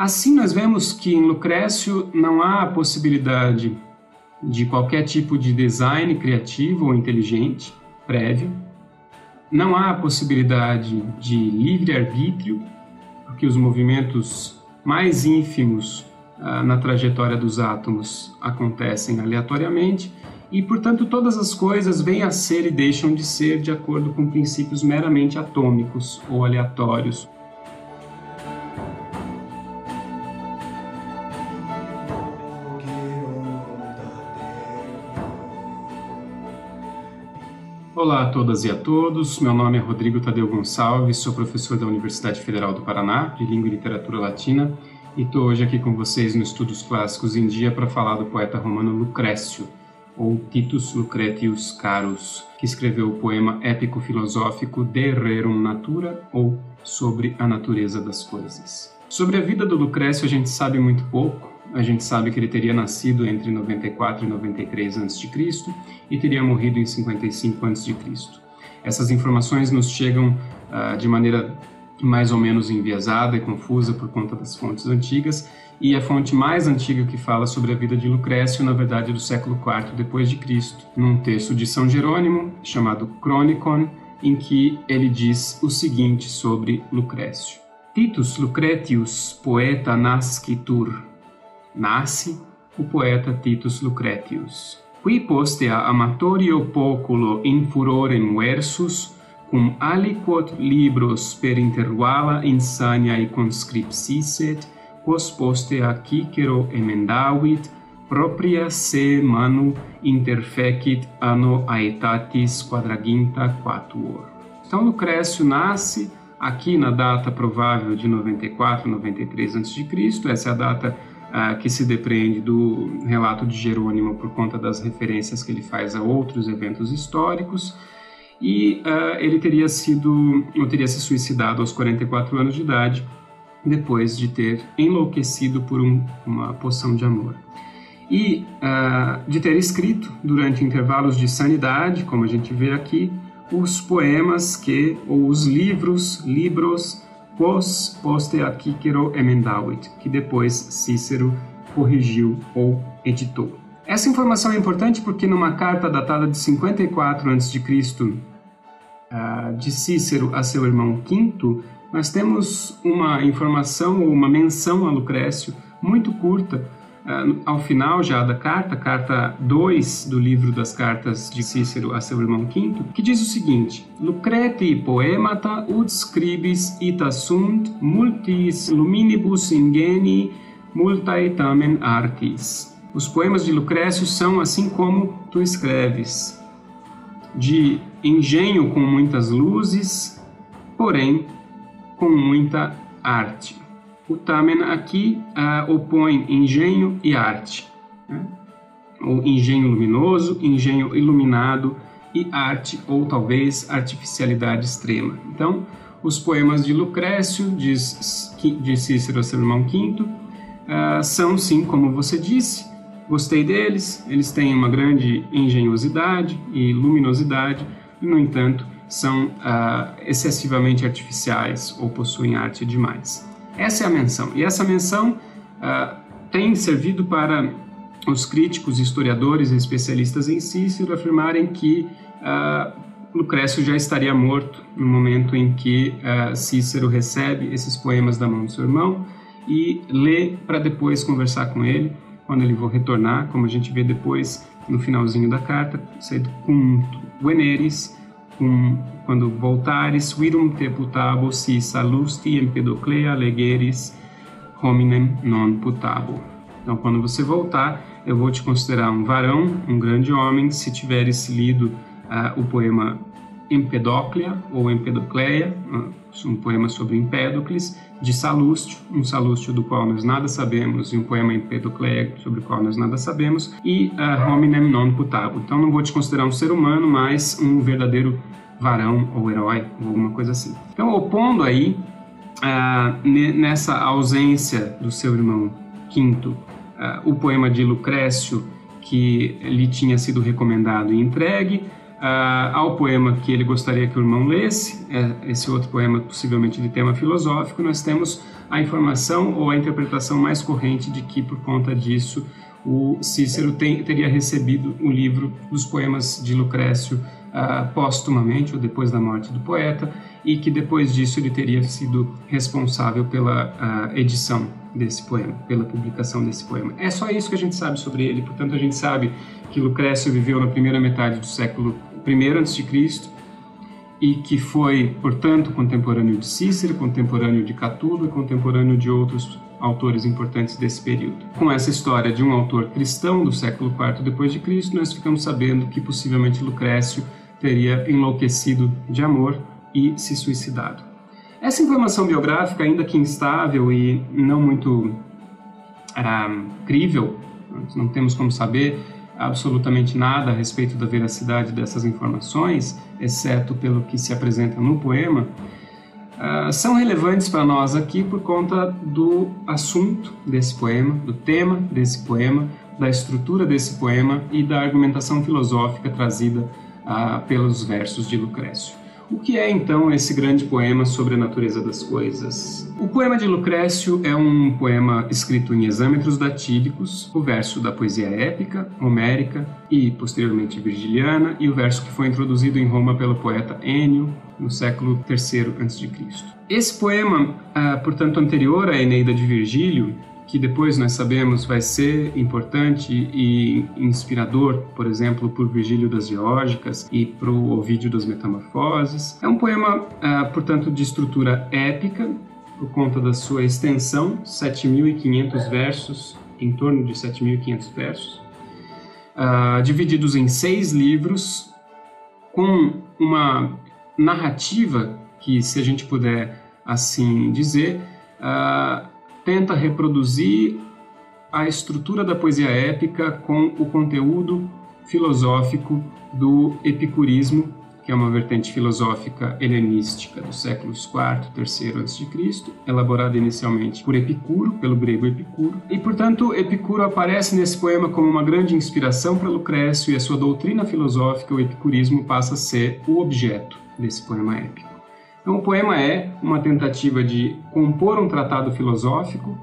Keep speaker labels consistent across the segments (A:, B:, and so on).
A: Assim, nós vemos que em Lucrécio não há a possibilidade de qualquer tipo de design criativo ou inteligente prévio, não há a possibilidade de livre-arbítrio, porque os movimentos mais ínfimos ah, na trajetória dos átomos acontecem aleatoriamente, e, portanto, todas as coisas vêm a ser e deixam de ser de acordo com princípios meramente atômicos ou aleatórios. Olá a todas e a todos, meu nome é Rodrigo Tadeu Gonçalves, sou professor da Universidade Federal do Paraná, de Língua e Literatura Latina, e estou hoje aqui com vocês no Estudos Clássicos em Dia para falar do poeta romano Lucrécio, ou Titus Lucretius Carus, que escreveu o poema épico-filosófico De Rerum Natura, ou Sobre a Natureza das Coisas. Sobre a vida do Lucrécio a gente sabe muito pouco, a gente sabe que ele teria nascido entre 94 e 93 a.C. e teria morrido em 55 a.C. Essas informações nos chegam uh, de maneira mais ou menos enviesada e confusa por conta das fontes antigas, e a fonte mais antiga que fala sobre a vida de Lucrécio, na verdade, é do século IV depois de Cristo, num texto de São Jerônimo chamado Chronicon, em que ele diz o seguinte sobre Lucrécio: Titus Lucretius, poeta nascitur, nasce o poeta Titus Lucretius. Qui postea amatorio populo in furorem versus, cum aliquot libros per intervala insaniae conscripsisset, quos postea Cicero emendavit, propria se manu interfecit anno aetatis quadraginta quatuor. Então Lucrécio nasce aqui na data provável de 94, 93 a.C., essa é a data ah, que se depreende do relato de Jerônimo por conta das referências que ele faz a outros eventos históricos. E uh, ele teria sido, ou teria se suicidado aos 44 anos de idade, depois de ter enlouquecido por um, uma poção de amor. E uh, de ter escrito, durante intervalos de sanidade, como a gente vê aqui, os poemas que, ou os livros, postea Cicero emendavit, que depois Cícero corrigiu ou editou. Essa informação é importante porque numa carta datada de 54 a.C. de Cícero a seu irmão Quinto, nós temos uma informação ou uma menção a Lucrécio muito curta ao final já da carta, carta 2 do livro das cartas de Cícero a seu irmão Quinto, que diz o seguinte: Lucreti poemata ut scribis ita sunt multis luminibus ingeni multae tamen artis. Os poemas de Lucrécio são assim como tu escreves, de engenho com muitas luzes, porém com muita arte. O Tamen aqui uh, opõe engenho e arte. Né? Ou engenho luminoso, engenho iluminado e arte, ou talvez artificialidade extrema. Então, os poemas de Lucrécio, diz, de Cícero, irmão Quinto, uh, são sim, como você disse, gostei deles, eles têm uma grande engenhosidade e luminosidade, no entanto, são uh, excessivamente artificiais ou possuem arte demais. Essa é a menção. E essa menção uh, tem servido para os críticos, historiadores e especialistas em Cícero afirmarem que uh, Lucrécio já estaria morto no momento em que uh, Cícero recebe esses poemas da mão do seu irmão e lê para depois conversar com ele quando ele for retornar, como a gente vê depois no finalzinho da carta, sed cum veneris cum, quando voltares, virum te putabo si salusti empedoclea legeris hominem non putabo. Então, quando você voltar, eu vou te considerar um varão, um grande homem, se tiveres lido uh, o poema Empedoclea ou Empedocleia, um poema sobre Empédocles, de Salústio, um Salústio do qual nós nada sabemos, e um poema Empedocleia sobre o qual nós nada sabemos, e uh, Hominem non putabo. Então não vou te considerar um ser humano, mas um verdadeiro varão ou herói, ou alguma coisa assim. Então, opondo aí, uh, nessa ausência do seu irmão Quinto, uh, o poema de Lucrécio, que lhe tinha sido recomendado e entregue, uh, ao poema que ele gostaria que o irmão lesse, é, esse outro poema possivelmente de tema filosófico, nós temos a informação ou a interpretação mais corrente de que, por conta disso, o Cícero tem, teria recebido o livro dos poemas de Lucrécio uh, póstumamente, ou depois da morte do poeta, e que depois disso ele teria sido responsável pela uh, edição desse poema, pela publicação desse poema. É só isso que a gente sabe sobre ele, portanto a gente sabe que Lucrécio viveu na primeira metade do século I a.C. e que foi, portanto, contemporâneo de Cícero, contemporâneo de Catulo e contemporâneo de outros autores importantes desse período. Com essa história de um autor cristão do século IV depois de Cristo, nós ficamos sabendo que possivelmente Lucrécio teria enlouquecido de amor e se suicidado. Essa informação biográfica, ainda que instável e não muito ah, crível, não temos como saber absolutamente nada a respeito da veracidade dessas informações, exceto pelo que se apresenta no poema, uh, são relevantes para nós aqui por conta do assunto desse poema, do tema desse poema, da estrutura desse poema e da argumentação filosófica trazida uh, pelos versos de Lucrécio. O que é então esse grande poema sobre a natureza das coisas? O poema de Lucrécio é um poema escrito em exâmetros datídicos, o verso da poesia épica, homérica e posteriormente virgiliana, e o verso que foi introduzido em Roma pelo poeta Ennio no século III a.C. Esse poema, ah, portanto anterior à Eneida de Virgílio, que depois nós sabemos vai ser importante e inspirador, por exemplo, por Virgílio das Geórgicas e para o Ovídio das Metamorfoses. É um poema, ah, portanto, de estrutura épica, por conta da sua extensão, 7.500 versos, em torno de 7.500 versos, uh, divididos em seis livros, com uma narrativa que, se a gente puder assim dizer, uh, tenta reproduzir a estrutura da poesia épica com o conteúdo filosófico do epicurismo, que é uma vertente filosófica helenística dos séculos IV, III a.C., elaborada inicialmente por Epicuro, pelo grego Epicuro. E, portanto, Epicuro aparece nesse poema como uma grande inspiração para Lucrécio e a sua doutrina filosófica, o epicurismo, passa a ser o objeto desse poema épico. Então, o poema é uma tentativa de compor um tratado filosófico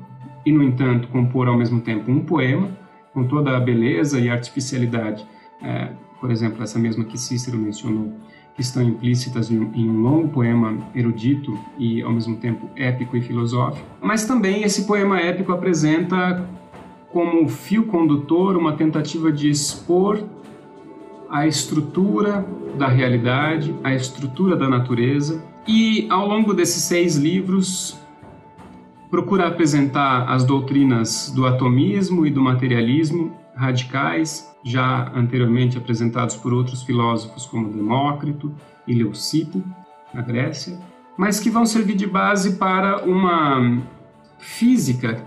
A: e, no entanto, compor ao mesmo tempo um poema, com toda a beleza e artificialidade, é, por exemplo, essa mesma que Cícero mencionou, que estão implícitas em, em um longo poema erudito e, ao mesmo tempo, épico e filosófico. Mas também esse poema épico apresenta como fio condutor uma tentativa de expor a estrutura da realidade, a estrutura da natureza e ao longo desses seis livros, procura apresentar as doutrinas do atomismo e do materialismo radicais, já anteriormente apresentados por outros filósofos como Demócrito e Leucipo, na Grécia, mas que vão servir de base para uma física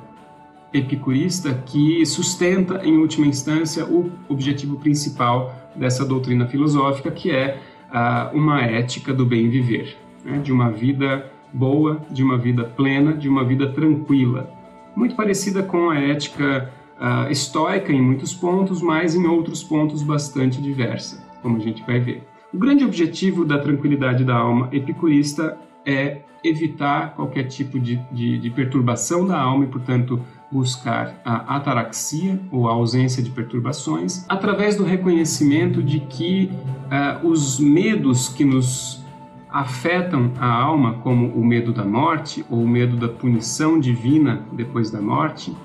A: epicurista que sustenta, em última instância, o objetivo principal dessa doutrina filosófica, que é uh, uma ética do bem viver né, de uma vida boa, de uma vida plena, de uma vida tranquila. Muito parecida com a ética uh, estoica em muitos pontos, mas em outros pontos bastante diversa, como a gente vai ver. O grande objetivo da tranquilidade da alma epicurista é evitar qualquer tipo de, de, de, perturbação da alma e, portanto, buscar a ataraxia ou a ausência de perturbações através do reconhecimento de que uh, os medos que nos afetam a alma, como o medo da morte ou o medo da punição divina depois da morte, uh,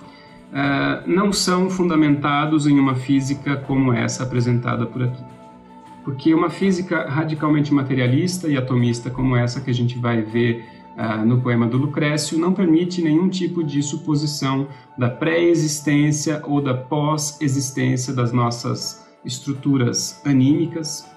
A: não são fundamentados em uma física como essa apresentada por aqui. Porque uma física radicalmente materialista e atomista como essa que a gente vai ver uh, no poema do Lucrécio não permite nenhum tipo de suposição da pré-existência ou da pós-existência das nossas estruturas anímicas,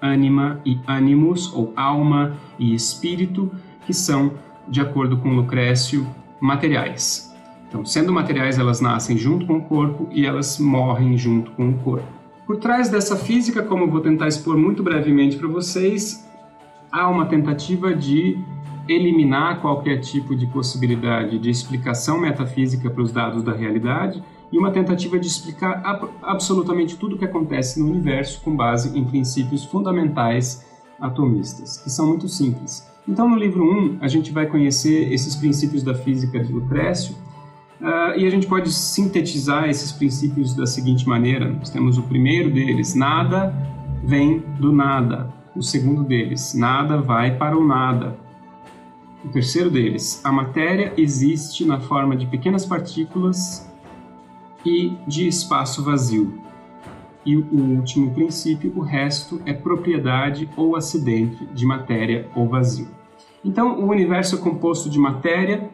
A: ânima e animus, ou alma e espírito, que são, de acordo com Lucrécio, materiais. Então, sendo materiais, elas nascem junto com o corpo e elas morrem junto com o corpo. Por trás dessa física, como eu vou tentar expor muito brevemente para vocês, há uma tentativa de eliminar qualquer tipo de possibilidade de explicação metafísica para os dados da realidade e uma tentativa de explicar absolutamente tudo o que acontece no universo com base em princípios fundamentais atomistas, que são muito simples. Então, no livro 1, a gente vai conhecer esses princípios da física de Lucrécio, uh, e a gente pode sintetizar esses princípios da seguinte maneira: nós temos o primeiro deles, nada vem do nada. O segundo deles, nada vai para o nada. O terceiro deles, a matéria existe na forma de pequenas partículas e de espaço vazio. E o último princípio, o resto é propriedade ou acidente de matéria ou vazio. Então, o universo é composto de matéria,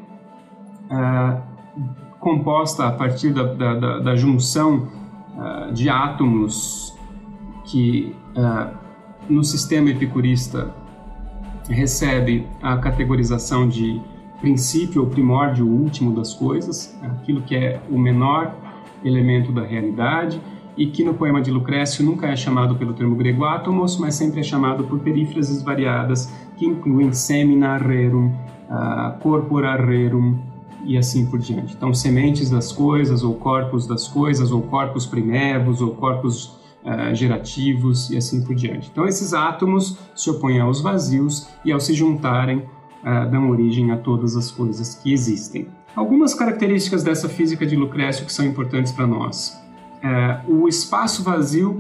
A: ah, composta a partir da, da, da junção ah, de átomos que ah, no sistema epicurista recebe a categorização de princípio ou primórdio último das coisas, aquilo que é o menor elemento da realidade e que no poema de Lucrécio nunca é chamado pelo termo grego átomos, mas sempre é chamado por perífrases variadas que incluem semina rerum, uh, corpora rerum e assim por diante. Então, sementes das coisas, ou corpos das coisas, ou corpos primevos, ou corpos uh, gerativos e assim por diante. Então, esses átomos se opõem aos vazios e, ao se juntarem, uh, dão origem a todas as coisas que existem. Algumas características dessa física de Lucrécio que são importantes para nós. É, o espaço vazio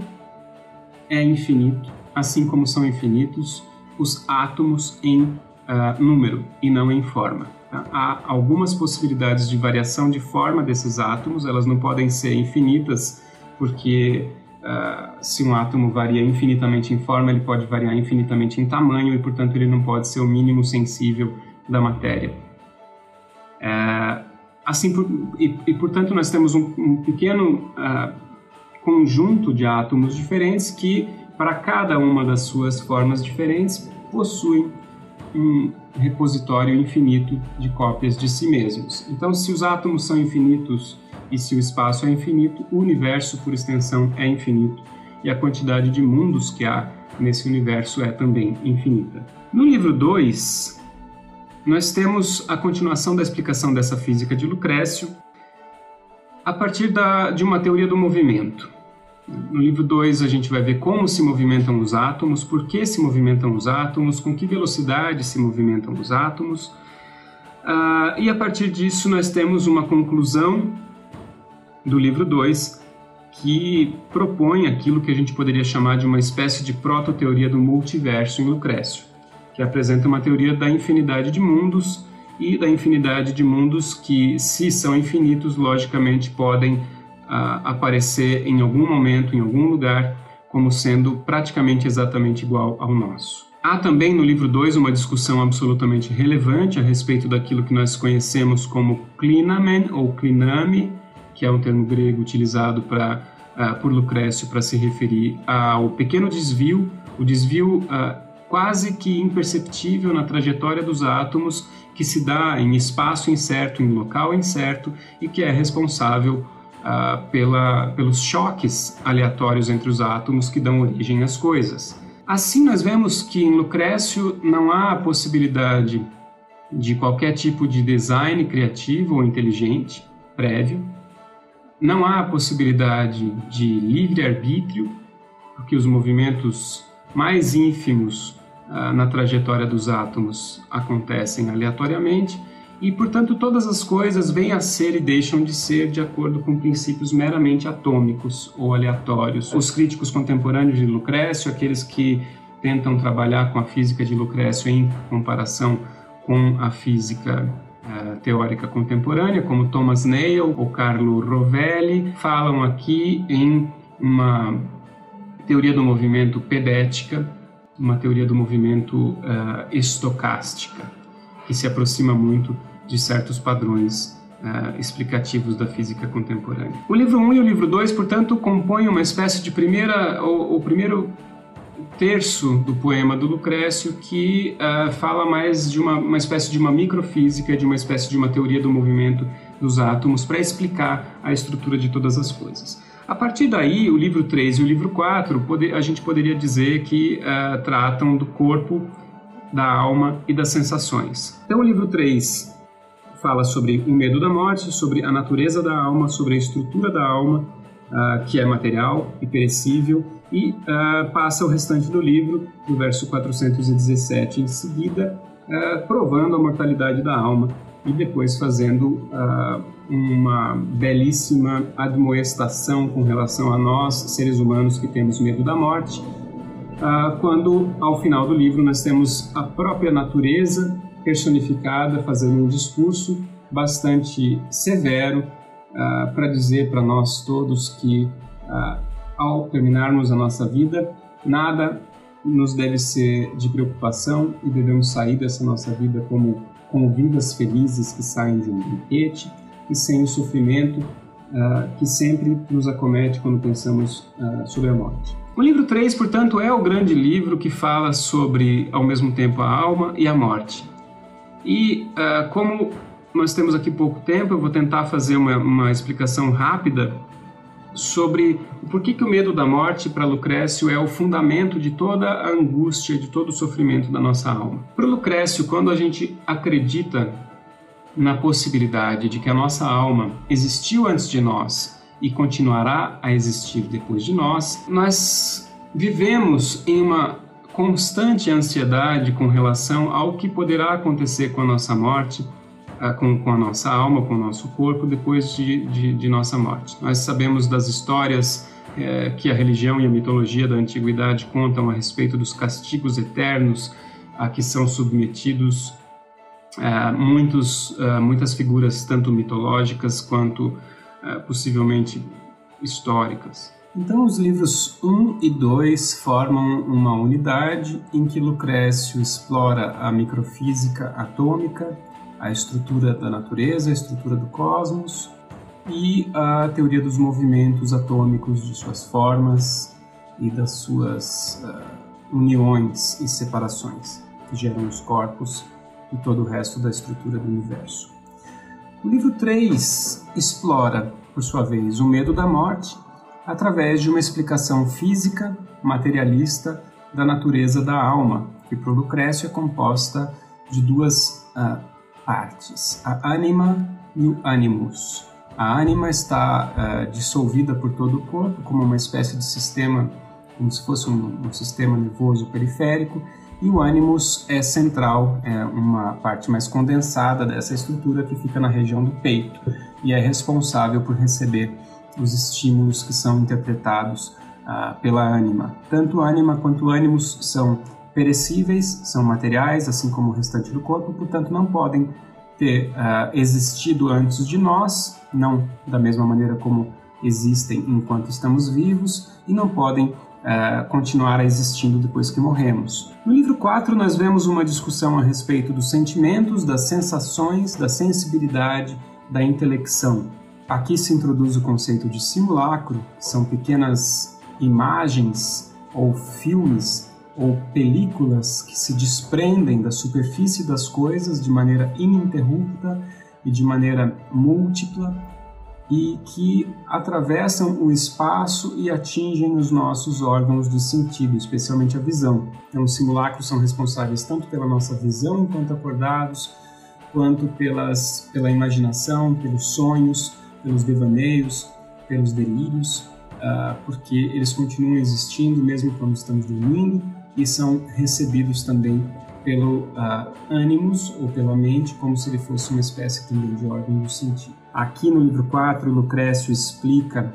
A: é infinito, assim como são infinitos os átomos em uh, número e não em forma. Tá? Há algumas possibilidades de variação de forma desses átomos, elas não podem ser infinitas, porque uh, se um átomo varia infinitamente em forma, ele pode variar infinitamente em tamanho e, portanto, ele não pode ser o mínimo sensível da matéria. É, assim, por, e, e, portanto, nós temos um, um pequeno uh, conjunto de átomos diferentes que, para cada uma das suas formas diferentes, possuem um repositório infinito de cópias de si mesmos. Então, se os átomos são infinitos e se o espaço é infinito, o universo, por extensão, é infinito e a quantidade de mundos que há nesse universo é também infinita. No livro 2, nós temos a continuação da explicação dessa física de Lucrécio a partir da, de uma teoria do movimento. No livro 2, a gente vai ver como se movimentam os átomos, por que se movimentam os átomos, com que velocidade se movimentam os átomos. Uh, e a partir disso, nós temos uma conclusão do livro 2 que propõe aquilo que a gente poderia chamar de uma espécie de proto-teoria do multiverso em Lucrécio que apresenta uma teoria da infinidade de mundos e da infinidade de mundos que, se são infinitos, logicamente podem ah, aparecer em algum momento, em algum lugar, como sendo praticamente exatamente igual ao nosso. Há também no livro 2 uma discussão absolutamente relevante a respeito daquilo que nós conhecemos como klinamen ou kliname, que é um termo grego utilizado pra, uh, por Lucrécio para se referir ao pequeno desvio, o desvio uh, quase que imperceptível na trajetória dos átomos que se dá em espaço incerto, em local incerto e que é responsável uh, pela, pelos choques aleatórios entre os átomos que dão origem às coisas. Assim, nós vemos que em Lucrécio não há a possibilidade de qualquer tipo de design criativo ou inteligente prévio, não há possibilidade de livre-arbítrio, porque os movimentos mais ínfimos ah, na trajetória dos átomos acontecem aleatoriamente e, portanto, todas as coisas vêm a ser e deixam de ser de acordo com princípios meramente atômicos ou aleatórios. Os críticos contemporâneos de Lucrécio, aqueles que tentam trabalhar com a física de Lucrécio em comparação com a física teórica contemporânea, como Thomas Nail ou Carlo Rovelli, falam aqui em uma teoria do movimento pedética, uma teoria do movimento uh, estocástica, que se aproxima muito de certos padrões uh, explicativos da física contemporânea. O livro 1 um e o livro 2, portanto, compõem uma espécie de primeira, o, o primeiro terço do poema do Lucrécio que uh, fala mais de uma, uma espécie de uma microfísica, de uma espécie de uma teoria do movimento dos átomos para explicar a estrutura de todas as coisas. A partir daí, o livro 3 e o livro 4, a gente poderia dizer que uh, tratam do corpo, da alma e das sensações. Então, o livro 3 fala sobre o medo da morte, sobre a natureza da alma, sobre a estrutura da alma, uh, que é material e perecível, e uh, passa o restante do livro, no verso 417 em seguida, uh, provando a mortalidade da alma e depois fazendo uma belíssima admoestação com relação a nós, seres humanos que temos medo da morte, quando ao final do livro nós temos a própria natureza personificada fazendo um discurso bastante severo uh, para dizer para nós todos que uh, ao terminarmos a nossa vida, nada nos deve ser de preocupação e devemos sair dessa nossa vida como, como vidas felizes que saem de um banquete e sem o sofrimento uh, que sempre nos acomete quando pensamos uh, sobre a morte. O livro 3, portanto, é o grande livro que fala sobre, ao mesmo tempo, a alma e a morte. E uh, como nós temos aqui pouco tempo, eu vou tentar fazer uma, uma explicação rápida sobre por que, que o medo da morte para Lucrécio é o fundamento de toda a angústia, de todo o sofrimento da nossa alma. Para Lucrécio, quando a gente acredita na possibilidade de que a nossa alma existiu antes de nós e continuará a existir depois de nós, nós vivemos em uma constante ansiedade com relação ao que poderá acontecer com a nossa morte com, com a nossa alma, com o nosso corpo, depois de, de, de nossa morte. Nós sabemos das histórias é, que a religião e a mitologia da antiguidade contam a respeito dos castigos eternos a que são submetidos é, muitos, é, muitas figuras, tanto mitológicas quanto é, possivelmente históricas. Então, os livros 1 e 2 formam uma unidade em que Lucrécio explora a microfísica atômica a estrutura da natureza, a estrutura do cosmos e a teoria dos movimentos atômicos, de suas formas e das suas uh, uniões e separações que geram os corpos e todo o resto da estrutura do universo. O livro 3 explora, por sua vez, o medo da morte através de uma explicação física, materialista da natureza da alma, que por Lucrécio é composta de duas uh, partes, a anima e o animus. A anima está uh, dissolvida por todo o corpo, como uma espécie de sistema, como se fosse um, um sistema nervoso periférico, e o animus é central, é uma parte mais condensada dessa estrutura que fica na região do peito e é responsável por receber os estímulos que são interpretados uh, pela ânima. Tanto a ânima quanto o animus são perecíveis, são materiais, assim como o restante do corpo, portanto não podem ter uh, existido antes de nós, não da mesma maneira como existem enquanto estamos vivos, e não podem uh, continuar existindo depois que morremos. No livro 4, nós vemos uma discussão a respeito dos sentimentos, das sensações, da sensibilidade, da intelecção. Aqui se introduz o conceito de simulacro, são pequenas imagens ou filmes ou películas que se desprendem da superfície das coisas de maneira ininterrupta e de maneira múltipla e que atravessam o espaço e atingem os nossos órgãos de sentido, especialmente a visão. Então, os simulacros são responsáveis tanto pela nossa visão enquanto acordados, quanto pelas, pela imaginação, pelos sonhos, pelos devaneios, pelos delírios, uh, porque eles continuam existindo mesmo quando estamos dormindo e são recebidos também pelo uh, ânimos ou pela mente, como se ele fosse uma espécie também de órgão do sentido. Aqui no livro 4, Lucrécio explica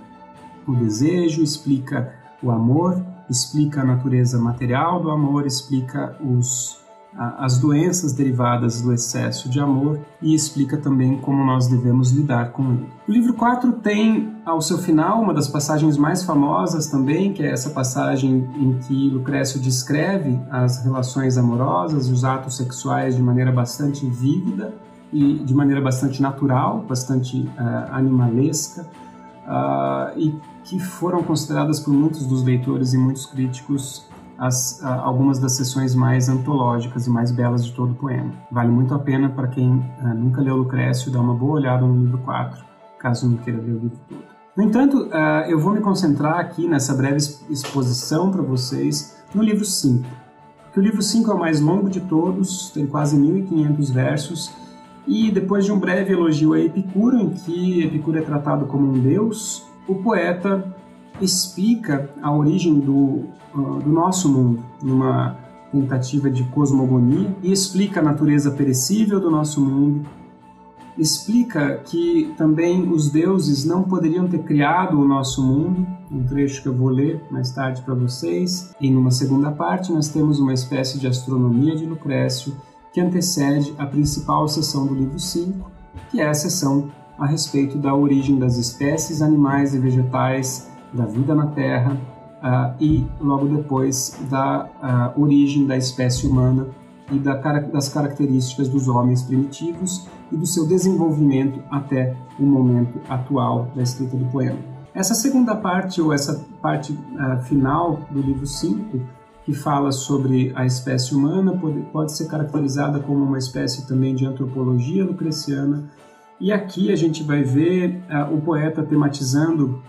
A: o desejo, explica o amor, explica a natureza material do amor, explica os as doenças derivadas do excesso de amor e explica também como nós devemos lidar com ele. O livro 4 tem ao seu final uma das passagens mais famosas também, que é essa passagem em que Lucrécio descreve as relações amorosas e os atos sexuais de maneira bastante vívida e de maneira bastante natural, bastante uh, animalesca, uh, e que foram consideradas por muitos dos leitores e muitos críticos as, algumas das sessões mais antológicas e mais belas de todo o poema. Vale muito a pena para quem uh, nunca leu Lucrécio dar uma boa olhada no livro 4, caso não queira ler o livro todo. No entanto, uh, eu vou me concentrar aqui nessa breve exposição para vocês no livro 5, que o livro 5 é o mais longo de todos, tem quase 1.500 versos E depois de um breve elogio a Epicuro, em que Epicuro é tratado como um deus, o poeta explica a origem do, uh, do nosso mundo, numa tentativa de cosmogonia, e explica a natureza perecível do nosso mundo, explica que também os deuses não poderiam ter criado o nosso mundo, um trecho que eu vou ler mais tarde para vocês. E numa segunda parte, nós temos uma espécie de astronomia de Lucrécio que antecede a principal seção do livro 5, que é a seção a respeito da origem das espécies animais e vegetais, da vida na Terra uh, e logo depois da uh, origem da espécie humana e da, das características dos homens primitivos e do seu desenvolvimento até o momento atual da escrita do poema. Essa segunda parte, ou essa parte uh, final do livro 5, que fala sobre a espécie humana, pode, pode ser caracterizada como uma espécie também de antropologia lucreciana. E aqui a gente vai ver uh, o poeta tematizando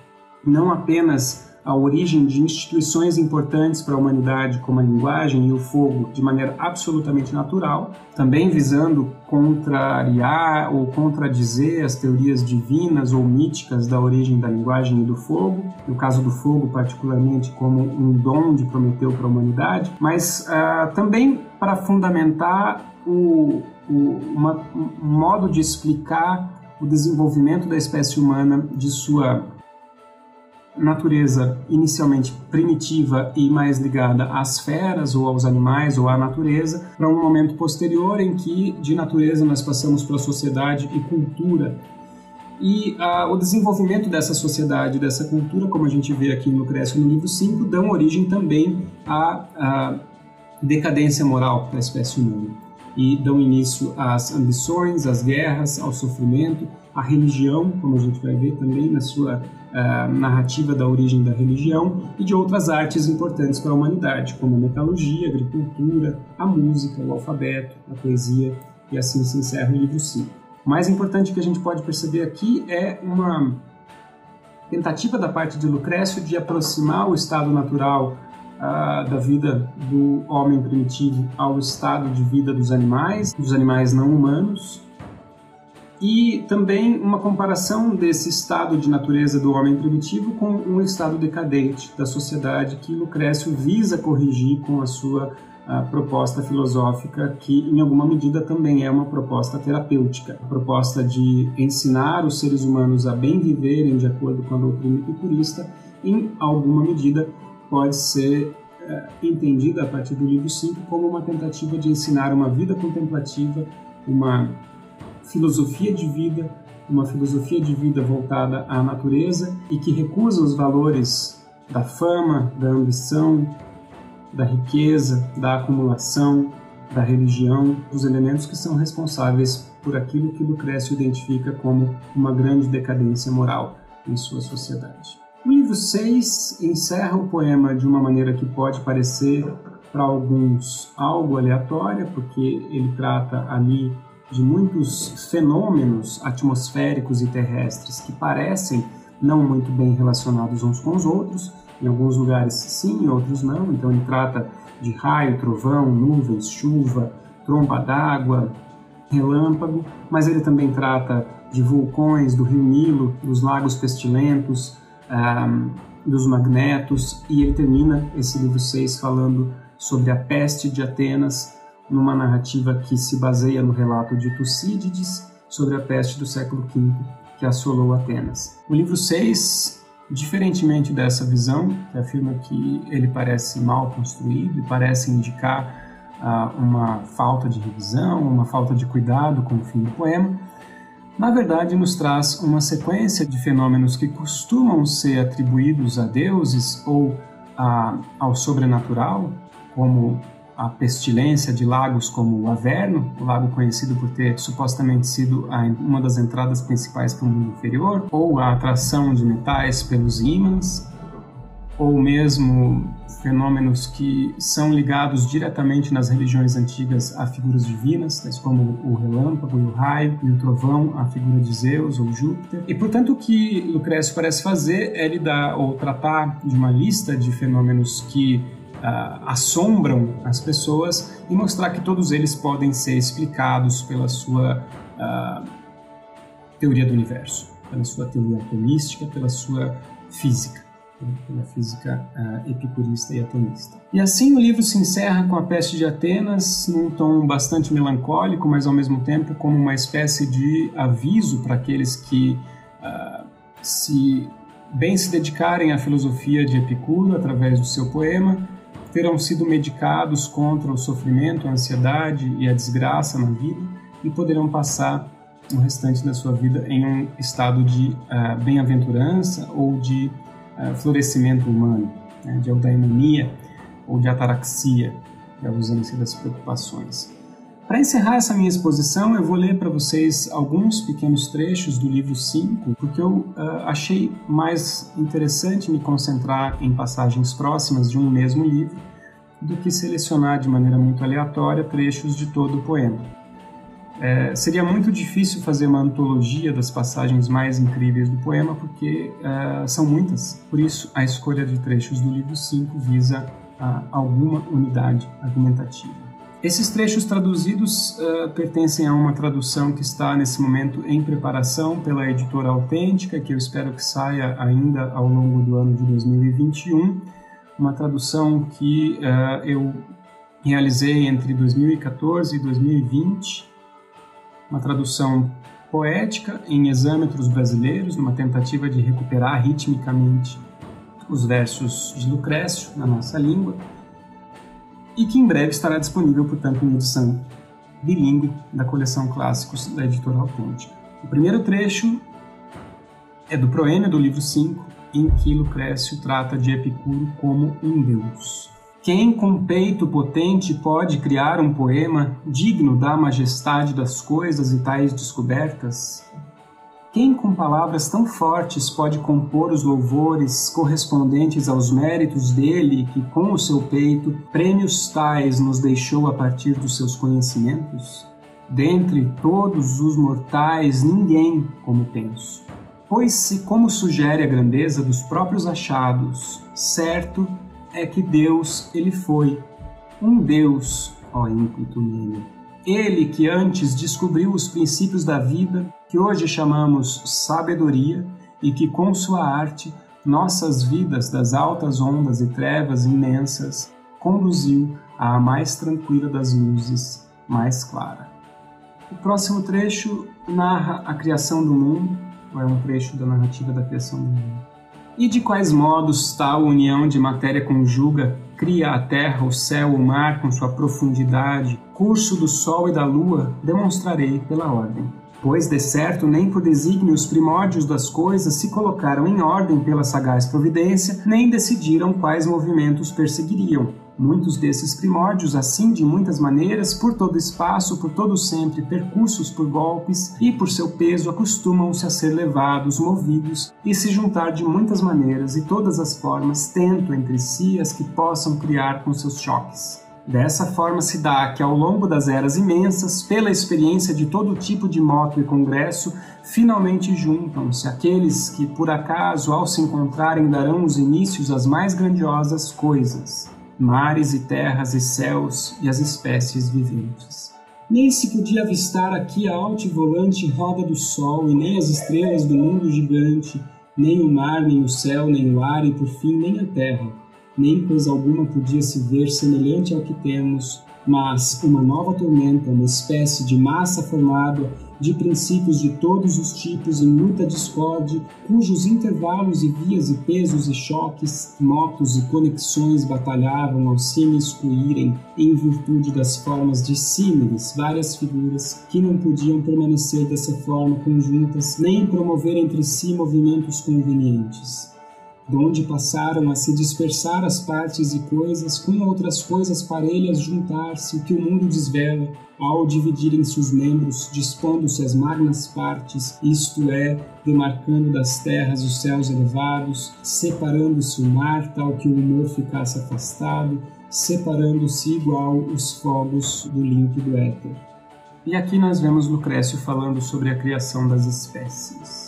A: não apenas a origem de instituições importantes para a humanidade, como a linguagem e o fogo, de maneira absolutamente natural, também visando contrariar ou contradizer as teorias divinas ou míticas da origem da linguagem e do fogo, no caso do fogo, particularmente, como um dom de Prometeu para a humanidade, mas uh, também para fundamentar o, o uma, um modo de explicar o desenvolvimento da espécie humana de sua natureza inicialmente primitiva e mais ligada às feras ou aos animais ou à natureza, para um momento posterior em que de natureza nós passamos para sociedade e cultura. E ah, o desenvolvimento dessa sociedade, dessa cultura, como a gente vê aqui no Lucrécio no livro 5, dão origem também à, à decadência moral da espécie humana e dão início às ambições, às guerras, ao sofrimento, à religião, como a gente vai ver também na sua uh, narrativa da origem da religião e de outras artes importantes para a humanidade, como a metalurgia, a agricultura, a música, o alfabeto, a poesia, e assim se encerra o livro 5. O mais importante que a gente pode perceber aqui é uma tentativa da parte de Lucrécio de aproximar o estado natural uh, da vida do homem primitivo ao estado de vida dos animais, dos animais não humanos, e também uma comparação desse estado de natureza do homem primitivo com um estado decadente da sociedade que Lucrécio visa corrigir com a sua a proposta filosófica que, em alguma medida, também é uma proposta terapêutica, a proposta de ensinar os seres humanos a bem viverem de acordo com a doutrina epicurista, em alguma medida pode ser é, entendida a partir do livro 5 como uma tentativa de ensinar uma vida contemplativa, uma filosofia de vida, uma filosofia de vida voltada à natureza e que recusa os valores da fama, da ambição, da riqueza, da acumulação, da religião, os elementos que são responsáveis por aquilo que Lucrécio identifica como uma grande decadência moral em sua sociedade. O livro 6 encerra o poema de uma maneira que pode parecer para alguns algo aleatória, porque ele trata ali de muitos fenômenos atmosféricos e terrestres que parecem não muito bem relacionados uns com os outros. Em alguns lugares sim, em outros não. Então ele trata de raio, trovão, nuvens, chuva, tromba d'água, relâmpago, mas ele também trata de vulcões, do rio Nilo, dos lagos pestilentos, um, dos magnetos, e ele termina esse livro 6 falando sobre a peste de Atenas, numa narrativa que se baseia no relato de Tucídides sobre a peste do século V que assolou Atenas. O livro 6, diferentemente dessa visão, que afirma que ele parece mal construído e parece indicar uh, uma falta de revisão, uma falta de cuidado com o fim do poema, na verdade nos traz uma sequência de fenômenos que costumam ser atribuídos a deuses ou a, ao sobrenatural, como a pestilência de lagos como o Averno, o lago conhecido por ter supostamente sido uma das entradas principais para o mundo inferior, ou a atração de metais pelos ímãs, ou mesmo fenômenos que são ligados diretamente nas religiões antigas a figuras divinas, tais como o relâmpago e o raio, e o trovão, a figura de Zeus ou Júpiter. E, portanto, o que Lucrécio parece fazer é lidar ou tratar de uma lista de fenômenos que uh, assombram as pessoas e mostrar que todos eles podem ser explicados pela sua uh, teoria do universo, pela sua teoria atomística, pela sua física, pela física uh, epicurista e atomista. E assim o livro se encerra com a peste de Atenas, num tom bastante melancólico, mas ao mesmo tempo como uma espécie de aviso para aqueles que se bem se dedicarem à filosofia de Epicuro através do seu poema, terão sido medicados contra o sofrimento, a ansiedade e a desgraça na vida e poderão passar o restante da sua vida em um estado de uh, bem-aventurança ou de uh, florescimento humano, né, de eudaimonia ou de ataraxia, a ausência das preocupações. Para encerrar essa minha exposição, eu vou ler para vocês alguns pequenos trechos do livro 5, porque eu uh, achei mais interessante me concentrar em passagens próximas de um mesmo livro do que selecionar de maneira muito aleatória trechos de todo o poema. É, seria muito difícil fazer uma antologia das passagens mais incríveis do poema, porque uh, são muitas. Por isso, a escolha de trechos do livro 5 visa uh, alguma unidade argumentativa. Esses trechos traduzidos uh, pertencem a uma tradução que está nesse momento em preparação pela editora Autêntica, que eu espero que saia ainda ao longo do ano de 2021. Uma tradução que uh, eu realizei entre 2014 e 2020. Uma tradução poética em exâmetros brasileiros, numa tentativa de recuperar ritmicamente os versos de Lucrécio na nossa língua e que em breve estará disponível, portanto, em edição bilíngue da coleção Clássicos da editora Autêntica. O primeiro trecho é do proêmio do livro 5, em que Lucrécio trata de Epicuro como um deus. Quem com peito potente pode criar um poema digno da majestade das coisas e tais descobertas? Quem com palavras tão fortes pode compor os louvores correspondentes aos méritos dele que com o seu peito prêmios tais nos deixou a partir dos seus conhecimentos? Dentre todos os mortais ninguém como penso. Pois se como sugere a grandeza dos próprios achados, certo é que Deus ele foi, um Deus, ó ímpeto nele. Ele que antes descobriu os princípios da vida que hoje chamamos sabedoria e que com sua arte nossas vidas das altas ondas e trevas imensas conduziu à mais tranquila das luzes, mais clara. O próximo trecho narra a criação do mundo, ou é um trecho da narrativa da criação do mundo. E de quais modos tal união de matéria conjuga, cria a terra, o céu, o mar com sua profundidade, curso do sol e da lua, demonstrarei pela ordem pois de certo nem por desígnio os primórdios das coisas se colocaram em ordem pela sagaz providência, nem decidiram quais movimentos perseguiriam. Muitos desses primórdios, assim de muitas maneiras, por todo espaço, por todo sempre, percursos por golpes e por seu peso, acostumam-se a ser levados, movidos e se juntar de muitas maneiras e todas as formas, tento entre si as que possam criar com seus choques. Dessa forma se dá que ao longo das eras imensas, pela experiência de todo tipo de moto e congresso, finalmente juntam-se aqueles que por acaso ao se encontrarem darão os inícios às mais grandiosas coisas, mares e terras e céus e as espécies viventes. Nem se podia avistar aqui a altivolante roda do sol e nem as estrelas do mundo gigante, nem o mar, nem o céu, nem o ar e por fim nem a terra nem coisa alguma podia se ver semelhante ao que temos, mas uma nova tormenta, uma espécie de massa formada de princípios de todos os tipos em muita discórdia, cujos intervalos e vias e pesos e choques, motos e conexões batalhavam ao se excluírem em virtude das formas dissímiles, várias figuras que não podiam permanecer dessa forma conjuntas nem promover entre si movimentos convenientes donde passaram a se dispersar as partes e coisas, com outras coisas parelhas juntar-se, o que o mundo desvela, ao dividirem-se os membros, dispondo-se as magnas partes, isto é, demarcando das terras os céus elevados, separando-se o mar, tal que o humor ficasse afastado, separando-se igual os fogos do límpido éter. E aqui nós vemos Lucrécio falando sobre a criação das espécies.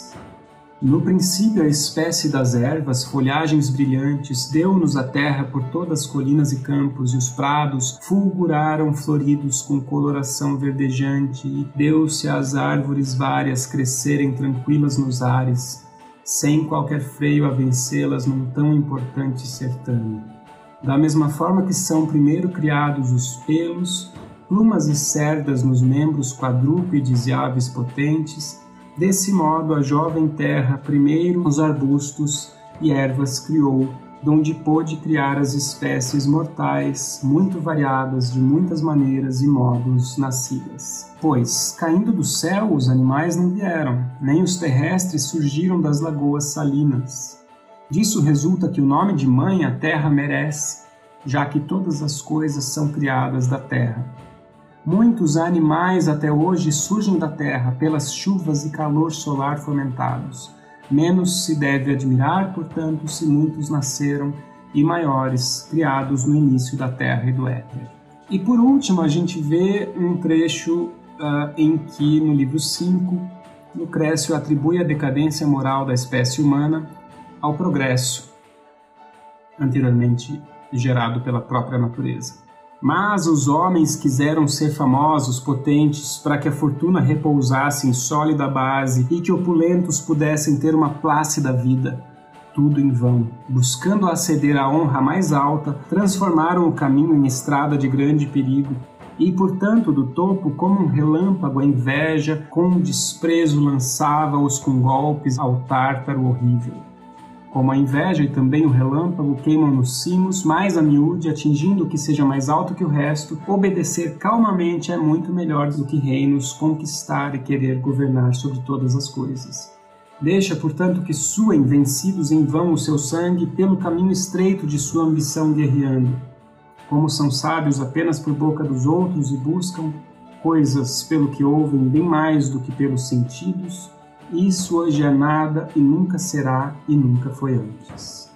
A: No princípio, a espécie das ervas, folhagens brilhantes, deu-nos a terra por todas as colinas e campos, e os prados fulguraram floridos com coloração verdejante, e deu-se às árvores várias crescerem tranquilas nos ares, sem qualquer freio a vencê-las num tão importante certame. Da mesma forma que são primeiro criados os pelos, plumas e cerdas nos membros quadrúpedes e aves potentes, Desse modo, a jovem terra primeiro os arbustos e ervas criou, donde pôde criar as espécies mortais, muito variadas de muitas maneiras e modos nascidas. Pois, caindo do céu, os animais não vieram, nem os terrestres surgiram das lagoas salinas. Disso resulta que o nome de mãe a terra merece, já que todas as coisas são criadas da terra. Muitos animais até hoje surgem da terra pelas chuvas e calor solar fomentados. Menos se deve admirar, portanto, se muitos nasceram e maiores, criados no início da terra e do éter. E por último, a gente vê um trecho uh, em que, no livro 5, Lucrécio atribui a decadência moral da espécie humana ao progresso anteriormente gerado pela própria natureza. Mas os homens quiseram ser famosos, potentes, para que a fortuna repousasse em sólida base e que opulentos pudessem ter uma plácida vida. Tudo em vão. Buscando aceder à honra mais alta, transformaram o caminho em estrada de grande perigo. E, portanto, do topo, como um relâmpago, a inveja, com desprezo, lançava-os com golpes ao tártaro horrível como a inveja e também o relâmpago queimam nos cimos, mais a miúde, atingindo o que seja mais alto que o resto, obedecer calmamente é muito melhor do que reinos conquistar e querer governar sobre todas as coisas. Deixa, portanto, que suem vencidos em vão o seu sangue pelo caminho estreito de sua ambição guerreando. Como são sábios apenas por boca dos outros e buscam coisas pelo que ouvem bem mais do que pelos sentidos, isso hoje é nada e nunca será e nunca foi antes.